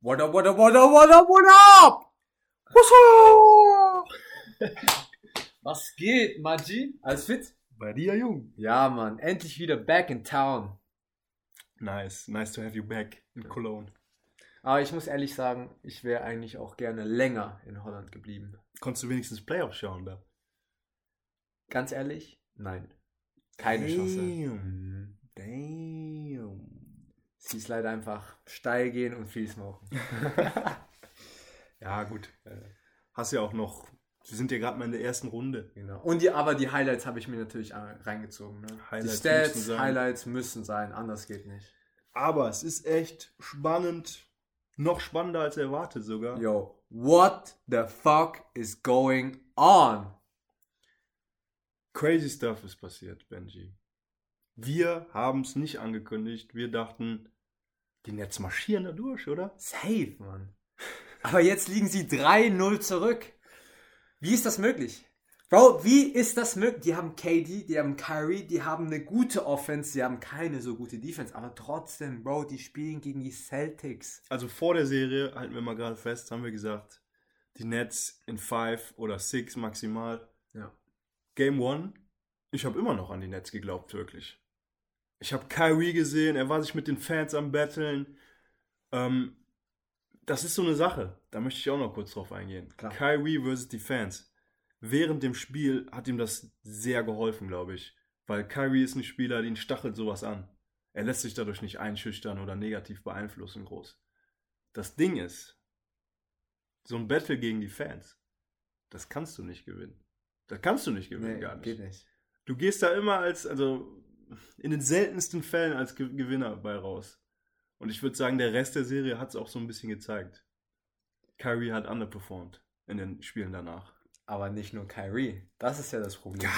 What up, what up, what up, what up, what up? What's up? Was geht, Maji? Alles fit? Bei dir, Jung. Ja, Mann. Endlich wieder back in town. Nice. Nice to have you back in Cologne. Aber ich muss ehrlich sagen, ich wäre eigentlich auch gerne länger in Holland geblieben. Konntest du wenigstens Playoffs schauen da? Ganz ehrlich? Nein. Keine Chance. Damn. Damn. Sie ist leider einfach steil gehen und viel smoken. Ja, gut. Hast ja auch noch. Sie sind ja gerade mal in der ersten Runde. Genau. Und die, aber die Highlights habe ich mir natürlich reingezogen. Ne? Highlights die müssen Stats, sein. Highlights müssen sein, anders geht nicht. Aber es ist echt spannend. Noch spannender als erwartet sogar. Yo, what the fuck is going on? Crazy stuff ist passiert, Benji. Wir haben es nicht angekündigt. Wir dachten, die Netz marschieren da durch, oder? Safe, Mann. Aber jetzt liegen sie 3-0 zurück. Wie ist das möglich? Bro, wie ist das möglich? Die haben KD, die haben Kyrie, die haben eine gute Offense, die haben keine so gute Defense, aber trotzdem, Bro, die spielen gegen die Celtics. Also vor der Serie, halten wir mal gerade fest, haben wir gesagt, die Nets in 5 oder 6 maximal. Ja. Game 1, ich habe immer noch an die Nets geglaubt, wirklich. Ich habe Kyrie gesehen, er war sich mit den Fans am Betteln. Ähm, das ist so eine Sache, da möchte ich auch noch kurz drauf eingehen. Klar. Kyrie versus die Fans. Während dem Spiel hat ihm das sehr geholfen, glaube ich. Weil Kyrie ist ein Spieler, den stachelt sowas an. Er lässt sich dadurch nicht einschüchtern oder negativ beeinflussen groß. Das Ding ist, so ein Battle gegen die Fans, das kannst du nicht gewinnen. Das kannst du nicht gewinnen, Nee, gar nicht. geht nicht. Du gehst da immer als, also in den seltensten Fällen als Ge Gewinner bei raus. Und ich würde sagen, der Rest der Serie hat es auch so ein bisschen gezeigt. Kyrie hat underperformed in den Spielen danach. Aber nicht nur Kyrie. Das ist ja das Problem.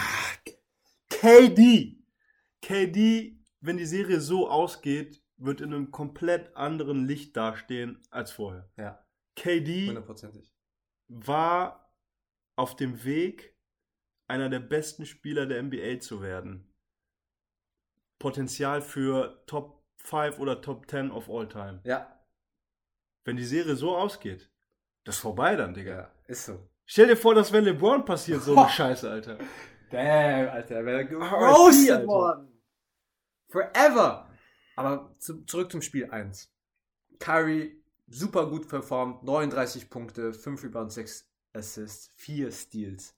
KD! KD, wenn die Serie so ausgeht, wird in einem komplett anderen Licht dastehen als vorher. Ja, KD war auf dem Weg, einer der besten Spieler der NBA zu werden. Potenzial für Top 5 oder Top 10 of all time. Ja, Wenn die Serie so ausgeht, das ist vorbei dann, Digga. ja, ist so. Stell dir vor, dass wenn LeBron passiert, so eine Scheiße, Alter. Damn, Alter, er wäre geroastet worden. Forever. Aber zu, zurück zum Spiel 1. Curry, super gut performt, 39 Punkte, 5 Rebounds, 6 Assists, 4 Steals.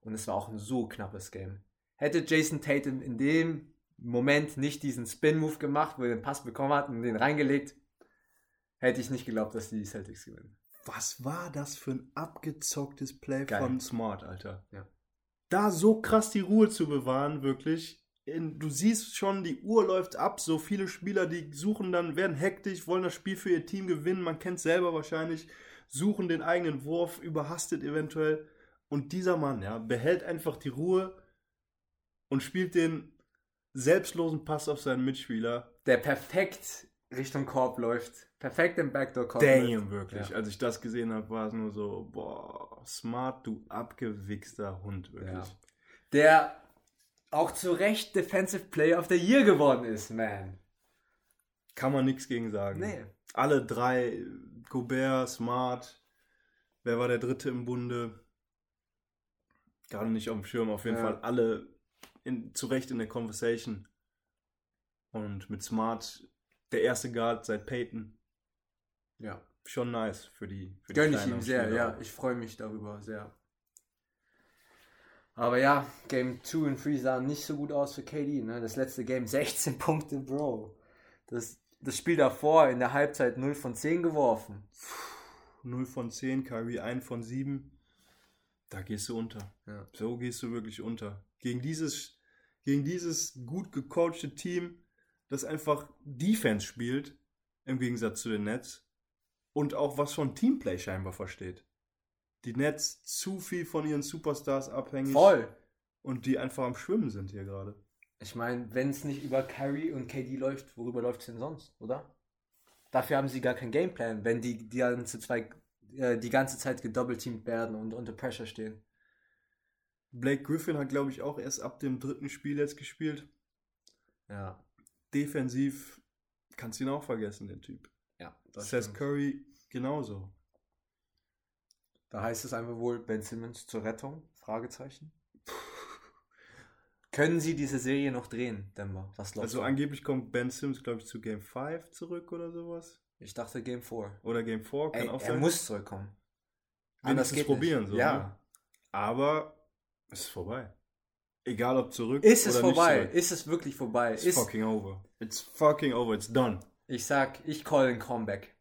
Und es war auch ein so knappes Game. Hätte Jason Tatum in dem Moment nicht diesen Spin-Move gemacht, wo er den Pass bekommen hat und den reingelegt, hätte ich nicht geglaubt, dass die Celtics gewinnen. Was war das für ein abgezocktes Play Geil. von Smart, Alter? Ja. Da so krass die Ruhe zu bewahren, wirklich. Du siehst schon, die Uhr läuft ab. So viele Spieler, die suchen dann, werden hektisch, wollen das Spiel für ihr Team gewinnen. Man kennt selber wahrscheinlich, suchen den eigenen Wurf, überhastet eventuell. Und dieser Mann, ja, behält einfach die Ruhe und spielt den selbstlosen Pass auf seinen Mitspieler. Der perfekt Richtung Korb läuft. Perfekt im Backdoor-Korb läuft. Damn, wirklich. Ja. Als ich das gesehen habe, war es nur so, boah, smart, du abgewichster Hund, wirklich. Ja. Der auch zu Recht Defensive Player of the Year geworden ist, man. Kann man nichts gegen sagen. Nee. Alle drei, Gobert, Smart, wer war der dritte im Bunde? Gerade nicht auf dem Schirm, auf jeden Ja. Fall alle in, zu Recht in der Conversation. Und mit Smart der erste Guard seit Peyton. Ja. Schon nice für die. Für die Gönn ich ihm sehr, Spieler. ja. Ich freue mich darüber sehr. Aber ja, Game 2 und 3 sahen nicht so gut aus für KD. Ne? Das letzte Game 16 Punkte, Bro. Das, das Spiel davor in der Halbzeit 0 von 10 geworfen. 0 von 10, Kyrie 1 von 7. Da gehst du unter. Ja. So gehst du wirklich unter. Gegen dieses, gegen dieses gut gecoachte Team, das einfach Defense spielt, im Gegensatz zu den Nets, und auch was von Teamplay scheinbar versteht. Die Nets zu viel von ihren Superstars abhängig Voll. und die einfach am Schwimmen sind hier gerade. Ich meine, wenn es nicht über Kyrie und KD läuft, worüber läuft es denn sonst, oder? Dafür haben sie gar keinen Gameplan, wenn die, die, ganze, zwei, äh, die ganze Zeit gedoppelteamt werden und unter Pressure stehen. Blake Griffin hat, glaube ich, auch erst ab dem dritten Spiel jetzt gespielt. Ja. Defensiv kannst du ihn auch vergessen, den Typ. Ja, das Seth stimmt. Curry genauso. Da heißt es einfach wohl Ben Simmons zur Rettung? Fragezeichen. Können sie diese Serie noch drehen, Denver? Was glaubst Also du? angeblich kommt Ben Simmons, glaube ich, zu Game 5 zurück oder sowas. Ich dachte Game 4. Oder Game 4, kann Ey, auch er sein. muss zurückkommen. Wenigstens probieren, nicht. so, Ja. ne? Aber es ist vorbei. Egal ob zurück Ist es oder nicht vorbei? zurück. Ist es wirklich vorbei? It's Ist, fucking over. It's fucking over. It's done. ich sag, ich call ein Comeback.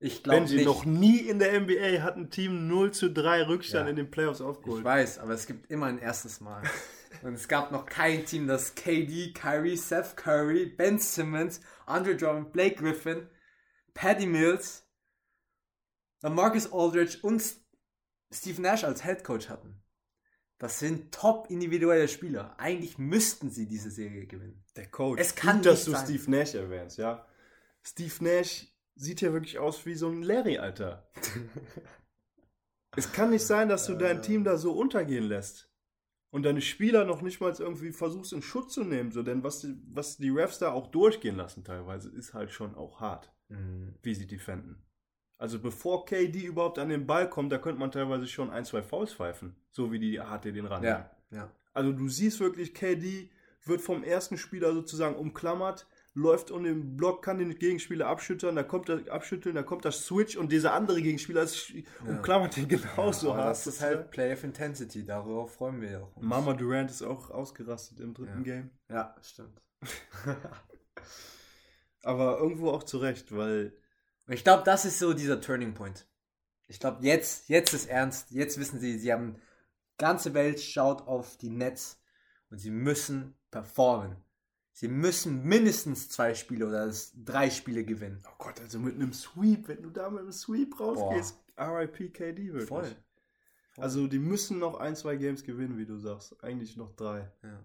Ich glaube Benji, nicht. noch nie in der NBA hat ein Team 0 zu 3 Rückstand Ja. in den Playoffs Ich aufgeholt. weiß, aber es gibt immer ein erstes Mal. Und es gab noch kein Team, das KD, Kyrie, Seth Curry, Ben Simmons, Andre Drummond, Blake Griffin, Patty Mills, Marcus Aldridge und Steve Nash als Head Coach hatten. Das sind top individuelle Spieler. Eigentlich müssten sie diese Serie gewinnen. Der Coach. Es kann Gut, dass du sein. Steve Nash erwähnst, ja. Steve Nash sieht ja wirklich aus wie so ein Larry, Alter. es kann nicht sein, dass du dein Team da so untergehen lässt. Und deine Spieler noch nicht mal irgendwie versuchst in Schutz zu nehmen. So, denn was die, was die Refs da auch durchgehen lassen teilweise, ist halt schon auch hart, Mhm. wie sie defenden. Also bevor KD überhaupt an den Ball kommt, da könnte man teilweise schon ein, zwei Fouls pfeifen. So wie die HT den ran. Ja, ja. Also du siehst wirklich, KD wird vom ersten Spieler sozusagen umklammert, läuft um den Block, kann den Gegenspieler abschüttern, da kommt er abschütteln, da kommt das Switch und dieser andere Gegenspieler ist, umklammert den genauso aber hart. das ist halt Play of Intensity. Darauf freuen wir ja auch. uns. Mama Durant ist auch ausgerastet im dritten Ja. Game. Ja, stimmt. Aber irgendwo auch zurecht, weil Ich glaube, das ist so dieser Turning Point. Ich glaube, jetzt, jetzt ist ernst. Jetzt wissen sie, sie haben ganze Welt schaut auf die Nets und sie müssen performen. Sie müssen mindestens zwei Spiele oder drei Spiele gewinnen. oh Gott, also mit einem Sweep, wenn du da mit einem Sweep rausgehst, RIP KD wirklich. Voll. Also die müssen noch ein, zwei Games gewinnen, wie du sagst. Eigentlich noch drei. Ja.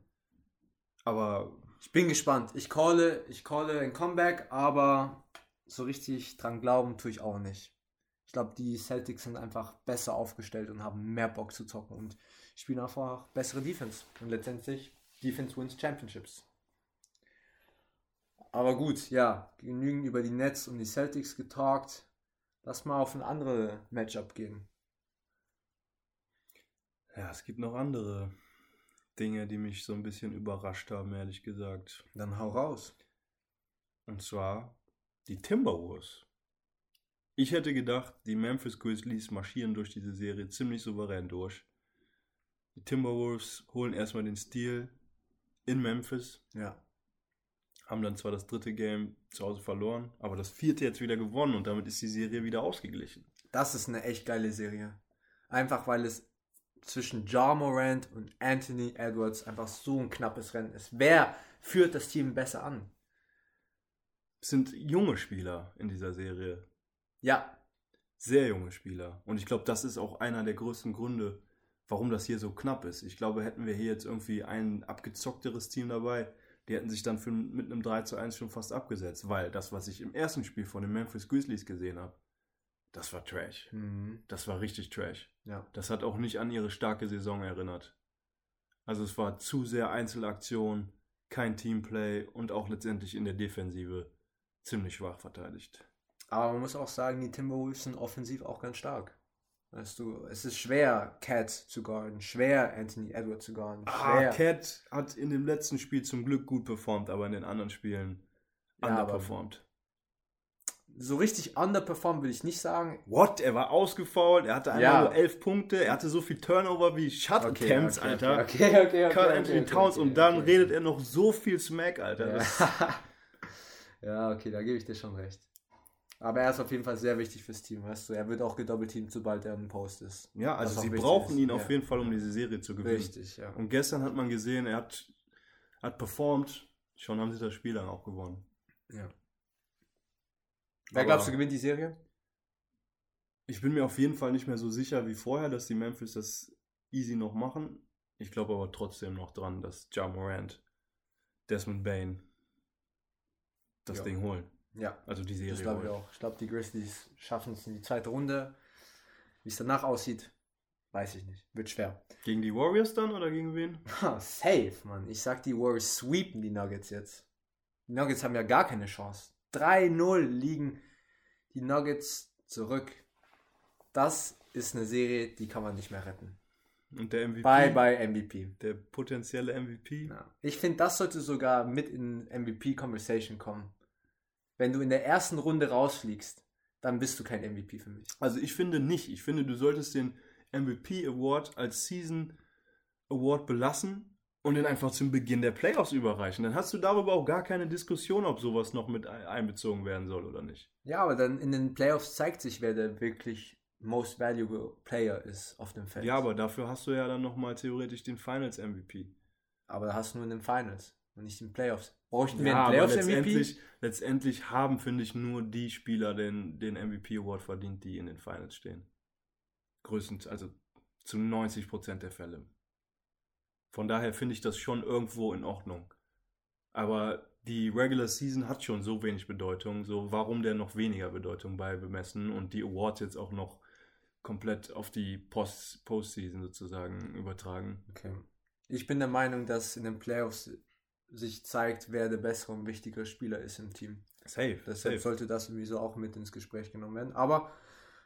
Aber Ich bin gespannt. Ich calle, ich calle ein Comeback, aber so richtig dran glauben tue ich auch nicht. Ich glaube, die Celtics sind einfach besser aufgestellt und haben mehr Bock zu zocken und spielen einfach bessere Defense. Und letztendlich, Defense wins Championships. Aber gut, ja, genügend über die Nets und die Celtics getalkt. Lass mal auf ein anderes Matchup gehen. Ja, es gibt noch andere Dinge, die mich so ein bisschen überrascht haben, ehrlich gesagt. Dann hau raus. Und zwar die Timberwolves. Ich hätte gedacht, die Memphis Grizzlies marschieren durch diese Serie ziemlich souverän durch. Die Timberwolves holen erstmal den Stil in Memphis, Ja. haben dann zwar das dritte Game zu Hause verloren, aber das vierte jetzt wieder gewonnen und damit ist die Serie wieder ausgeglichen. Das ist eine echt geile Serie. Einfach weil es zwischen Ja Morant und Anthony Edwards einfach so ein knappes Rennen ist. Wer führt das Team besser an? Sind junge Spieler in dieser Serie. Ja, Sehr junge Spieler. Und ich glaube, das ist auch einer der größten Gründe, warum das hier so knapp ist. Ich glaube, hätten wir hier jetzt irgendwie ein abgezockteres Team dabei, die hätten sich dann für, mit einem 3 zu 1 schon fast abgesetzt. Weil das, was ich im ersten Spiel von den Memphis Grizzlies gesehen habe, das war Trash. mhm. Das war richtig Trash. ja. Das hat auch nicht an ihre starke Saison erinnert. Also es war zu sehr Einzelaktion, kein Teamplay und auch letztendlich in der Defensive ziemlich schwach verteidigt. Aber man muss auch sagen, die Timberwolves sind offensiv auch ganz stark. Weißt du, es ist schwer, Cat zu guarden, schwer, Anthony Edwards zu guarden, Ah, schwer. Cat hat in dem letzten Spiel zum Glück gut performt, aber in den anderen Spielen Ja, underperformed. so richtig underperformed will ich nicht sagen. What? Er war ausgefault, er hatte einmal Ja. nur elf Punkte, er hatte so viel Turnover wie Shuttle Okay, Camps, okay, Alter. Okay, okay, okay. Carl okay, Anthony okay, Towns okay, und dann okay. redet er noch so viel Smack, Alter. Das, Ja. ja, okay, da gebe ich dir schon recht. Aber er ist auf jeden Fall sehr wichtig fürs Team, weißt du. Er wird auch gedoppelteamt, sobald er im Post ist. ja, also sie brauchen ihn ja. auf jeden Fall, um diese Serie zu gewinnen. Richtig, ja. Und gestern hat man gesehen, er hat, hat performt, schon haben sie das Spiel dann auch gewonnen. ja. Wer Aber- glaubst du gewinnt die Serie? Ich bin mir auf jeden Fall nicht mehr so sicher wie vorher, dass die Memphis das easy noch machen. Ich glaube aber trotzdem noch dran, dass Ja Morant, Desmond Bain das Ja. Ding holen. Ja, Also die Serie das glaube ich holen. auch. Ich glaube, die Grizzlies schaffen es in die zweite Runde. Wie es danach aussieht, weiß ich nicht. Wird schwer. Gegen die Warriors dann oder gegen wen? Ha, safe, Mann. Ich sag, die Warriors sweepen die Nuggets jetzt. Die Nuggets haben ja gar keine Chance. 3-0 liegen die Nuggets zurück. Das ist eine Serie, die kann man nicht mehr retten. Und der MVP? Bye, bye, MVP. Der potenzielle MVP? Ja. Ich finde, das sollte sogar mit in MVP-Conversation kommen. Wenn du in der ersten Runde rausfliegst, dann bist du kein MVP für mich. Also ich finde nicht. Ich finde, du solltest den MVP Award als Season Award belassen und den einfach zum Beginn der Playoffs überreichen. Dann hast du darüber auch gar keine Diskussion, ob sowas noch mit einbezogen werden soll oder nicht. Ja, aber dann in den Playoffs zeigt sich, wer der wirklich most valuable Player ist auf dem Feld. Ja, aber dafür hast du ja dann nochmal theoretisch den Finals MVP. Aber da hast du nur in den Finals und nicht in den Playoffs. Bräuchten wir ja, einen Playoffs letztendlich, letztendlich haben, finde ich, nur die Spieler den, den MVP Award verdient, die in den Finals stehen. Größtenteils, also zu 90 Prozent der Fälle. Von daher finde ich das schon irgendwo in Ordnung. Aber die Regular Season hat schon so wenig Bedeutung, so warum der noch weniger Bedeutung bei bemessen und die Awards jetzt auch noch komplett auf die Post Postseason sozusagen übertragen. Okay. Ich bin der Meinung, dass in den Playoffs sich zeigt, wer der bessere und wichtigere Spieler ist im Team. Safe. Deshalb safe. sollte das sowieso auch mit ins Gespräch genommen werden. Aber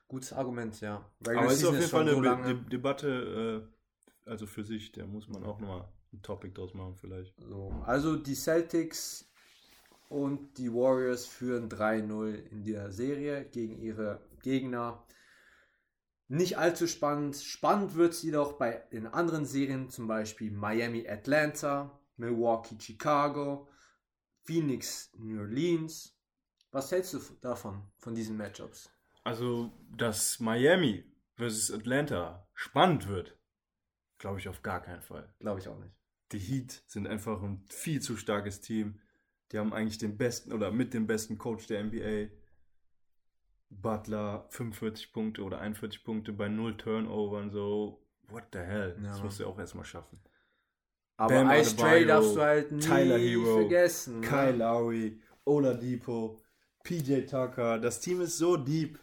gutes Argument, ja. Regular Aber es ist auf jeden Fall eine so De Debatte, äh, also für sich, da muss man auch nochmal ein Topic draus machen vielleicht. So, also die Celtics und die Warriors führen 3-0 in der Serie gegen ihre Gegner. Nicht allzu spannend. Spannend wird es jedoch bei den anderen Serien, zum Beispiel Miami Atlanta, Milwaukee Chicago, Phoenix New Orleans. Was hältst du davon, von diesen Matchups? Also, dass Miami versus Atlanta spannend wird, glaube ich auf gar keinen Fall. Glaube ich auch nicht. Die Heat sind einfach ein viel zu starkes Team. Die haben eigentlich den besten oder mit dem besten Coach der NBA. Butler 45 Punkte oder 41 Punkte bei null Turnovern, so, what the hell? Ja. Das musst du auch erstmal schaffen. Aber Bam Ice Trey darfst du halt nie Tyler Hero, vergessen. Ne? Kyle Lowry, Oladipo, PJ Tucker. Das Team ist so deep.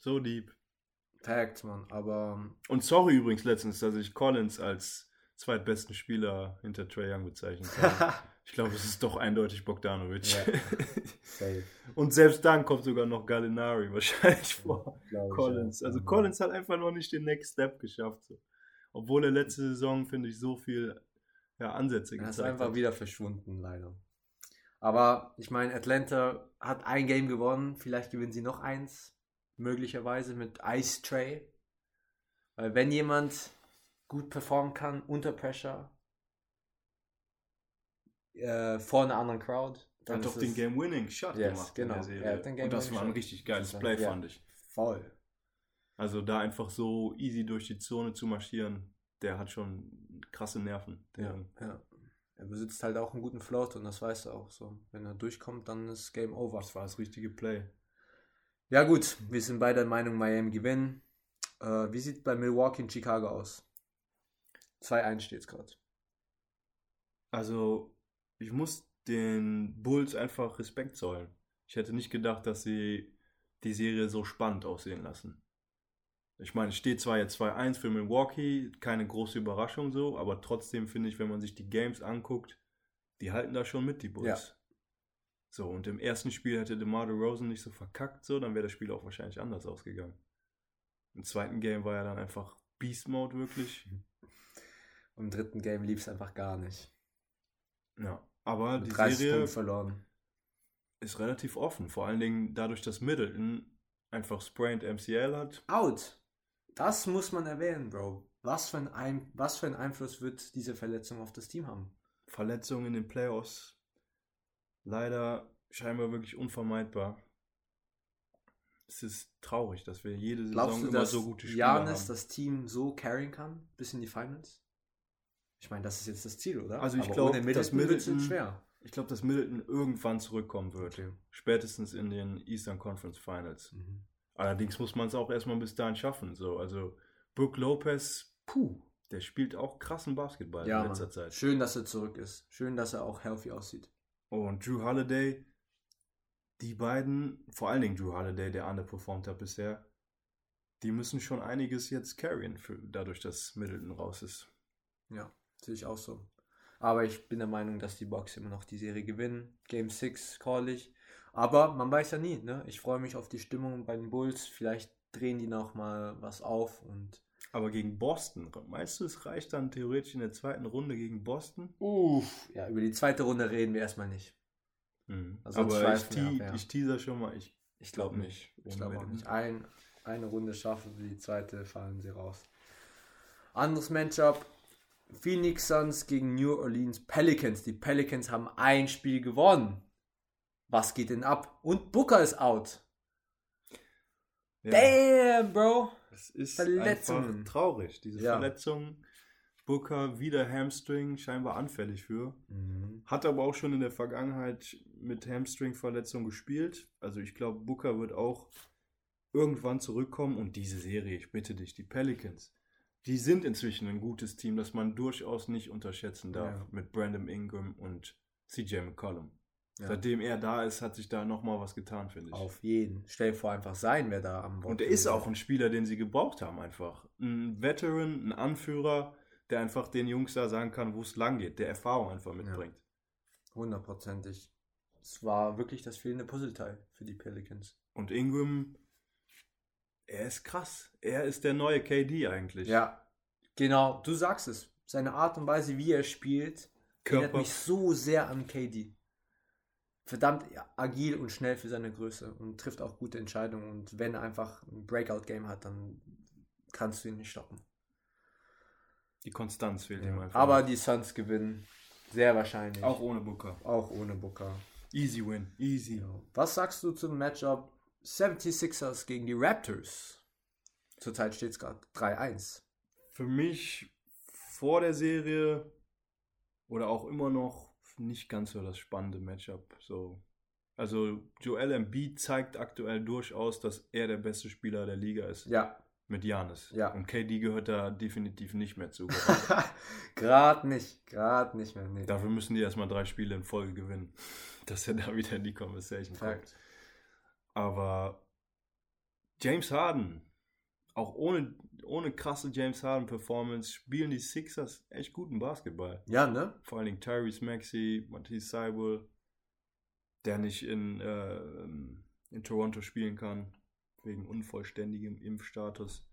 So deep. Fact, man. Aber. Ähm, Und sorry übrigens letztens, dass ich Collins als zweitbesten Spieler hinter Trey Young bezeichnet habe. ich glaube, es ist doch eindeutig Bogdanovic. Ja. Und selbst dann kommt sogar noch Gallinari wahrscheinlich vor Collins. Ja. Also Collins hat einfach noch nicht den Next Step geschafft. So. Obwohl er letzte Saison, finde ich, so viel ja, Ansätze gezeigt. Er ist einfach hat. wieder verschwunden, leider. Aber ich meine, Atlanta hat ein Game gewonnen. Vielleicht gewinnen sie noch eins. Möglicherweise mit Ice Tray. Weil wenn jemand gut performen kann unter Pressure äh, vor einer anderen Crowd. Dann hat doch den Game-Winning-Shot yes, gemacht genau. Und das war ein richtig geiles Play, ja, fand ich. Voll. Also da einfach so easy durch die Zone zu marschieren, der hat schon krasse Nerven. Ja, ja. Er besitzt halt auch einen guten Float und das weißt du auch so. Wenn er durchkommt, dann ist Game Over. Das war das richtige Play. Ja gut, wir sind beide der Meinung, Miami gewinnen. Äh, wie sieht bei Milwaukee und Chicago aus? 2-1 steht es gerade. Also, ich muss den Bulls einfach Respekt zollen. Ich hätte nicht gedacht, dass sie die Serie so spannend aussehen lassen. Ich meine, es steht zwar jetzt 2-1 für Milwaukee, keine große Überraschung so, aber trotzdem finde ich, wenn man sich die Games anguckt, die halten da schon mit, die Bulls. Ja. So, und im ersten Spiel hätte DeMar DeRozan nicht so verkackt, so, dann wäre das Spiel auch wahrscheinlich anders ausgegangen. Im zweiten Game war er dann einfach Beast Mode wirklich. Im dritten Game lief es einfach gar nicht. Ja, aber Mit die Serie verloren. ist relativ offen. Vor allen Dingen dadurch, dass Middleton einfach sprained MCL hat. Out! Das muss man erwähnen, Bro. Was für, ein ein was für einen Einfluss wird diese Verletzung auf das Team haben? Verletzungen in den Playoffs. Leider scheinbar wirklich unvermeidbar. Es ist traurig, dass wir jede Saison Glaubst du, immer so gute Spieler Janis haben. das Team so carryen kann bis in die Finals? Ich meine, das ist jetzt das Ziel, oder? Also ich glaube, das Middleton schwer. Ich glaube, dass Middleton irgendwann zurückkommen wird. Okay. Spätestens in den Eastern Conference Finals. Mhm. Allerdings muss man es auch erstmal bis dahin schaffen. So, also Brook Lopez, puh, der spielt auch krassen Basketball ja, in letzter Mann. Zeit. Schön, dass er zurück ist. Schön, dass er auch healthy aussieht. Und Drew Holiday, die beiden, vor allen Dingen Drew Holiday, der underperformt hat bisher, die müssen schon einiges jetzt carryen, für, dadurch, dass Middleton raus ist. Ja. Sehe ich auch so. Aber ich bin der Meinung, dass die Box immer noch die Serie gewinnen. Game 6 call ich. Aber man weiß ja nie, ne? Ich freue mich auf die Stimmung bei den Bulls. Vielleicht drehen die noch mal was auf und. Aber gegen Boston, meinst du, es reicht dann theoretisch in der zweiten Runde gegen Boston? Uff. Ja, über die zweite Runde reden wir erstmal nicht. Mhm. Also Aber ich, te ab, ja. ich teaser schon mal, ich, Ich glaube nicht. Ich glaube auch nicht. Ein, eine Runde schaffen sie, die zweite fallen sie raus. Anderes Matchup. Phoenix Suns gegen New Orleans Pelicans. Die Pelicans haben ein Spiel gewonnen. Was geht denn ab? Und Booker ist out. Ja, Damn, Bro. es ist Verletzungen. einfach traurig. Diese Ja. Verletzung, Booker wieder Hamstring, scheinbar anfällig für. Mhm. Hat aber auch schon in der Vergangenheit mit Hamstring-Verletzung gespielt. Also ich glaube, Booker wird auch irgendwann zurückkommen. Und diese Serie, ich bitte dich, die Pelicans, die sind inzwischen ein gutes Team, das man durchaus nicht unterschätzen darf. Ja. Mit Brandon Ingram und CJ McCollum. Ja. Seitdem er da ist, hat sich da nochmal was getan, finde ich. Auf jeden. Stell dir vor, einfach sein, wer da am Und er ist auch ein Spieler, den sie gebraucht haben, einfach. Ein Veteran, ein Anführer, der einfach den Jungs da sagen kann, wo es lang geht, der Erfahrung einfach mitbringt. Hundertprozentig. Es war wirklich das fehlende Puzzleteil für die Pelicans. Und Ingram, er ist krass. Er ist der neue KD eigentlich. Ja, genau. Du sagst es. Seine Art und Weise, wie er spielt, erinnert Körper. mich so sehr an KD. Verdammt agil und schnell für seine Größe und trifft auch gute Entscheidungen. Und wenn er einfach ein Breakout-Game hat, dann kannst du ihn nicht stoppen. Die Konstanz fehlt ihm einfach. Aber die Suns gewinnen. Sehr wahrscheinlich. auch ohne Booker. auch ohne Booker. Easy win. Easy. Ja. Was sagst du zum Matchup 76ers gegen die Raptors? Zurzeit steht es gerade 3-1. Für mich vor der Serie oder auch immer noch nicht ganz so das spannende Matchup. So. Also Joel Embiid zeigt aktuell durchaus, dass er der beste Spieler der Liga ist. Ja, Mit Janis. Ja. Und KD gehört da definitiv nicht mehr zu. gerade nicht. Gerade nicht mehr. Nee. Dafür müssen die erstmal drei Spiele in Folge gewinnen, dass er da wieder in die Conversation kommt. Fakt. Aber James Harden, auch ohne, ohne krasse James Harden-Performance, spielen die Sixers echt guten Basketball. Ja, ne? Vor allen Dingen Tyrese Maxey, Matisse Seibel, der nicht in, äh, in Toronto spielen kann, wegen unvollständigem Impfstatus.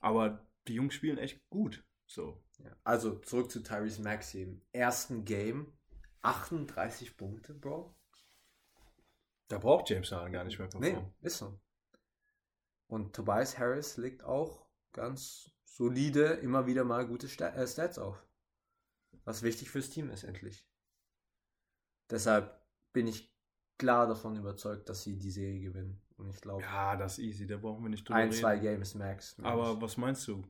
Aber die Jungs spielen echt gut. So. Ja. Also zurück zu Tyrese Maxey. Im ersten Game 38 Punkte, Bro. Da braucht James Harden gar nicht mehr Nee, performen. ist so. Und Tobias Harris legt auch ganz solide, immer wieder mal gute äh, Stats auf. Was wichtig fürs Team ist, endlich. Deshalb bin ich klar davon überzeugt, dass sie die Serie gewinnen. Und ich glaube, Ja, das ist easy, da brauchen wir nicht drüber ein, reden. zwei Games max. Aber was meinst du?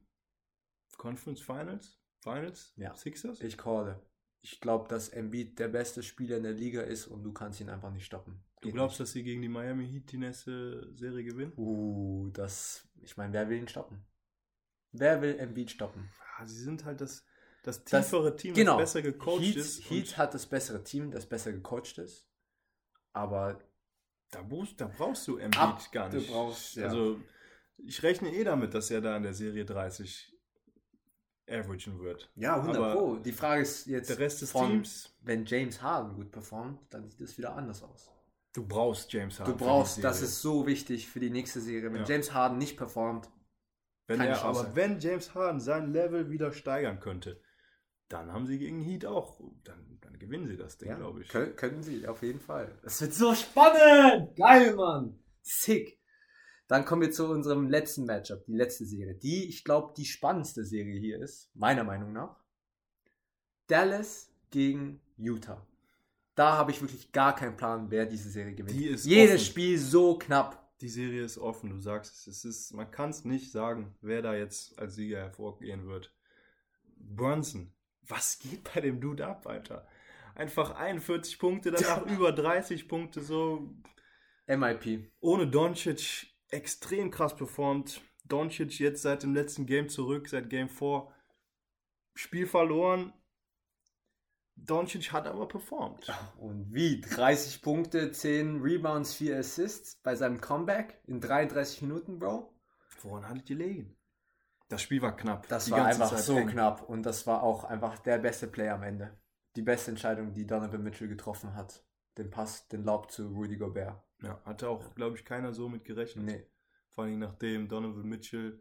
Conference Finals? Finals? Ja. Sixers? ich calle. Ich glaube, dass Embiid der beste Spieler in der Liga ist und du kannst ihn einfach nicht stoppen. Du glaubst, dass sie gegen die Miami Heat die nächste Serie gewinnen? Uh, das. Ich meine, wer will ihn stoppen? Wer will Embiid stoppen? Ja, sie sind halt das, das Das- tiefere Team, Genau. das besser gecoacht Heat, ist. Heat hat das bessere Team, das besser gecoacht ist. Aber da, brauchst, da brauchst du Embiid Ab- gar du nicht. brauchst- ja. Also, ich rechne eh damit, dass er da in der Serie 30 averagen wird. ja, 100 Aber Pro. Die Frage ist jetzt, Der Rest des von, Teams, wenn James Harden gut performt, dann sieht es wieder anders aus. Du brauchst James Harden. Du brauchst, das ist so wichtig für die nächste Serie. Wenn Ja. James Harden nicht performt, Wenn Keine er, Chance. aber wenn James Harden sein Level wieder steigern könnte, dann haben sie gegen Heat auch, dann, dann gewinnen sie das Ding, ja, glaube ich. Können, können sie, auf jeden Fall. Das wird so spannend! Geil, Mann! Sick! Dann kommen wir zu unserem letzten Matchup, die letzte Serie, die, ich glaube, die spannendste Serie hier ist, meiner Meinung nach. Dallas gegen Utah. Da habe ich wirklich gar keinen Plan, wer diese Serie gewinnt. Die Jedes offen. Spiel so knapp. Die Serie ist offen, du sagst es. es ist, man kann es nicht sagen, wer da jetzt als Sieger hervorgehen wird. Brunson, was geht bei dem Dude ab, Alter? Einfach 41 Punkte, danach über 30 Punkte, so MIP. ohne Doncic extrem krass performt. Doncic jetzt seit dem letzten Game zurück, seit Game 4. Spiel verloren. Doncic hat aber performt. Und wie? 30 Punkte, 10 Rebounds, 4 Assists bei seinem Comeback in 33 Minuten, Bro. Woran hat es gelegen? Das Spiel war knapp. Das Die war einfach Zeit so eng. knapp und das war auch einfach der beste Play am Ende. Die beste Entscheidung, die Donovan Mitchell getroffen hat. den Pass, den Lob zu Rudy Gobert. Ja, hatte auch, glaube ich, keiner so mit gerechnet. Nee. Vor allem nachdem Donovan Mitchell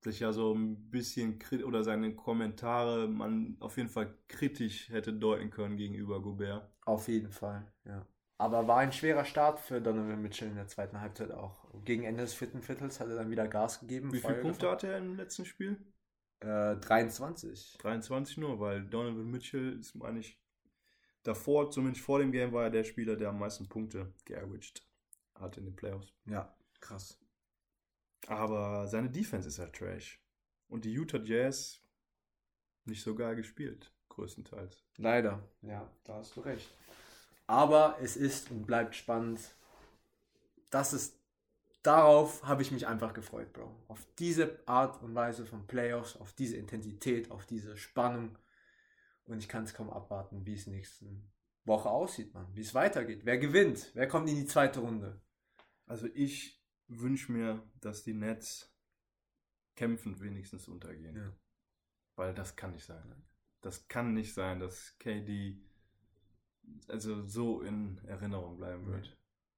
sich ja so ein bisschen oder seine Kommentare man auf jeden Fall kritisch hätte deuten können gegenüber Gobert. Auf jeden Fall, ja. Aber war ein schwerer Start für Donovan Mitchell in der zweiten Halbzeit auch. Gegen Ende des vierten Viertels hat er dann wieder Gas gegeben. Wie viele Punkte hatte er im letzten Spiel? Äh, 23. 23 nur, weil Donovan Mitchell ist, meine ich, davor, zumindest vor dem Game, war er der Spieler, der am meisten Punkte geaveraged hat in den Playoffs. Ja, krass. Aber seine Defense ist halt trash. Und die Utah Jazz nicht so geil gespielt, größtenteils. Leider, ja, da hast du recht. Aber es ist und bleibt spannend. Das ist, darauf habe ich mich einfach gefreut, Bro. Auf diese Art und Weise von Playoffs, auf diese Intensität, auf diese Spannung. Und ich kann es kaum abwarten, wie es nächste Woche aussieht, man. Wie es weitergeht. Wer gewinnt? Wer kommt in die zweite Runde? Also ich wünsche mir, dass die Nets kämpfend wenigstens untergehen. Ja. Weil das kann nicht sein. Das kann nicht sein, dass KD also so in Erinnerung bleiben wird.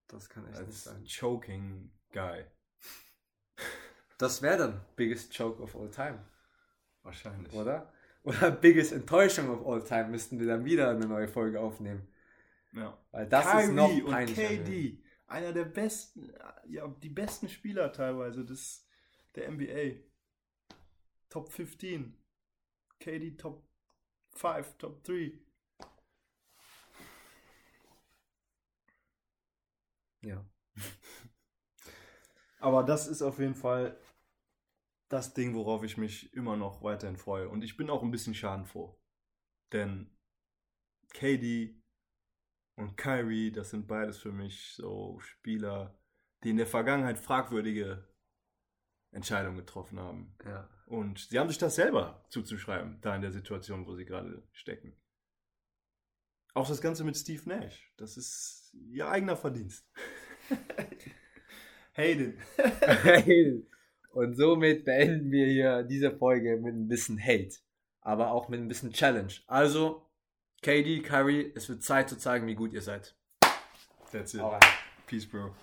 Das kann echt nicht Als sein. choking Guy. Das wäre dann biggest joke of all time, Wahrscheinlich. oder? Oder biggest Enttäuschung of all time müssten wir dann wieder eine neue Folge aufnehmen. Ja. Weil das Kyrie ist noch und peinlicher. KD, einer der besten, ja, die besten Spieler teilweise des, der NBA. Top 15. KD Top 5, Top 3. Ja. Aber das ist auf jeden Fall das Ding, worauf ich mich immer noch weiterhin freue. Und ich bin auch ein bisschen schadenfroh. Denn KD und Kyrie, das sind beides für mich so Spieler, die in der Vergangenheit fragwürdige Entscheidungen getroffen haben. Ja. Und sie haben sich das selber zuzuschreiben, da in der Situation, wo sie gerade stecken. Auch das Ganze mit Steve Nash, das ist ihr eigener Verdienst. Hayden. Und somit beenden wir hier diese Folge mit ein bisschen Hate, aber auch mit ein bisschen Challenge. Also, KD, Kyrie, es wird Zeit zu zeigen, wie gut ihr seid. That's it. Peace, Bro.